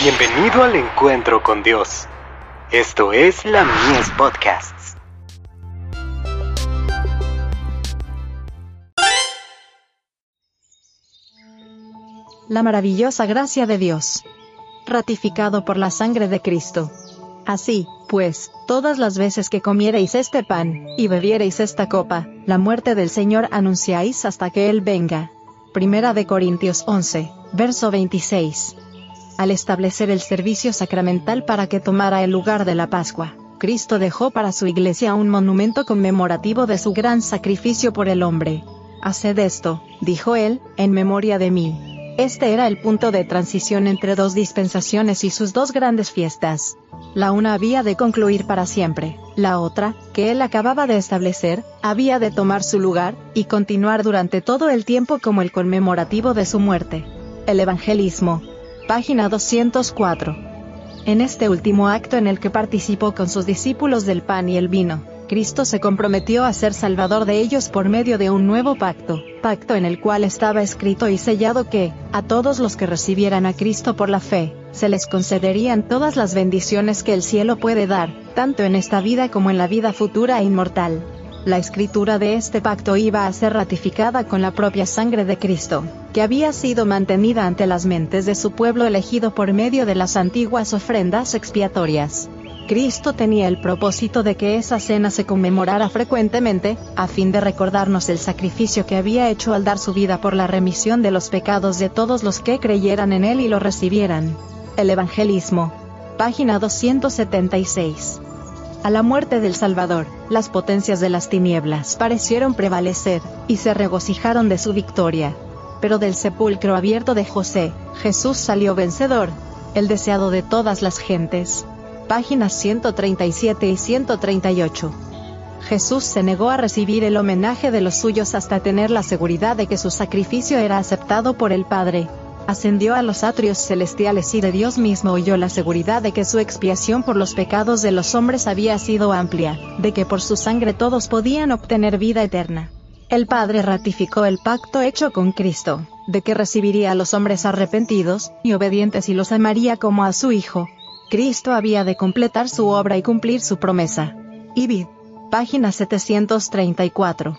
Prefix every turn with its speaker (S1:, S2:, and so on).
S1: Bienvenido al encuentro con Dios. Esto es la Mies Podcasts.
S2: La maravillosa gracia de Dios. Ratificado por la sangre de Cristo. Así, pues, todas las veces que comiereis este pan, y bebiereis esta copa, la muerte del Señor anunciáis hasta que Él venga. Primera de Corintios 11, verso 26 al establecer el servicio sacramental para que tomara el lugar de la Pascua. Cristo dejó para su iglesia un monumento conmemorativo de su gran sacrificio por el hombre. Haced esto, dijo él, en memoria de mí. Este era el punto de transición entre dos dispensaciones y sus dos grandes fiestas. La una había de concluir para siempre, la otra, que él acababa de establecer, había de tomar su lugar, y continuar durante todo el tiempo como el conmemorativo de su muerte. El evangelismo, Página 204. En este último acto en el que participó con sus discípulos del pan y el vino, Cristo se comprometió a ser salvador de ellos por medio de un nuevo pacto, pacto en el cual estaba escrito y sellado que, a todos los que recibieran a Cristo por la fe, se les concederían todas las bendiciones que el cielo puede dar, tanto en esta vida como en la vida futura e inmortal. La escritura de este pacto iba a ser ratificada con la propia sangre de Cristo, que había sido mantenida ante las mentes de su pueblo elegido por medio de las antiguas ofrendas expiatorias. Cristo tenía el propósito de que esa cena se conmemorara frecuentemente, a fin de recordarnos el sacrificio que había hecho al dar su vida por la remisión de los pecados de todos los que creyeran en Él y lo recibieran. El Evangelismo. Página 276. A la muerte del Salvador, las potencias de las tinieblas parecieron prevalecer, y se regocijaron de su victoria. Pero del sepulcro abierto de José, Jesús salió vencedor, el deseado de todas las gentes. Páginas 137 y 138. Jesús se negó a recibir el homenaje de los suyos hasta tener la seguridad de que su sacrificio era aceptado por el Padre ascendió a los atrios celestiales y de Dios mismo oyó la seguridad de que su expiación por los pecados de los hombres había sido amplia, de que por su sangre todos podían obtener vida eterna. El Padre ratificó el pacto hecho con Cristo, de que recibiría a los hombres arrepentidos y obedientes y los amaría como a su Hijo. Cristo había de completar su obra y cumplir su promesa. Ibid. Página 734.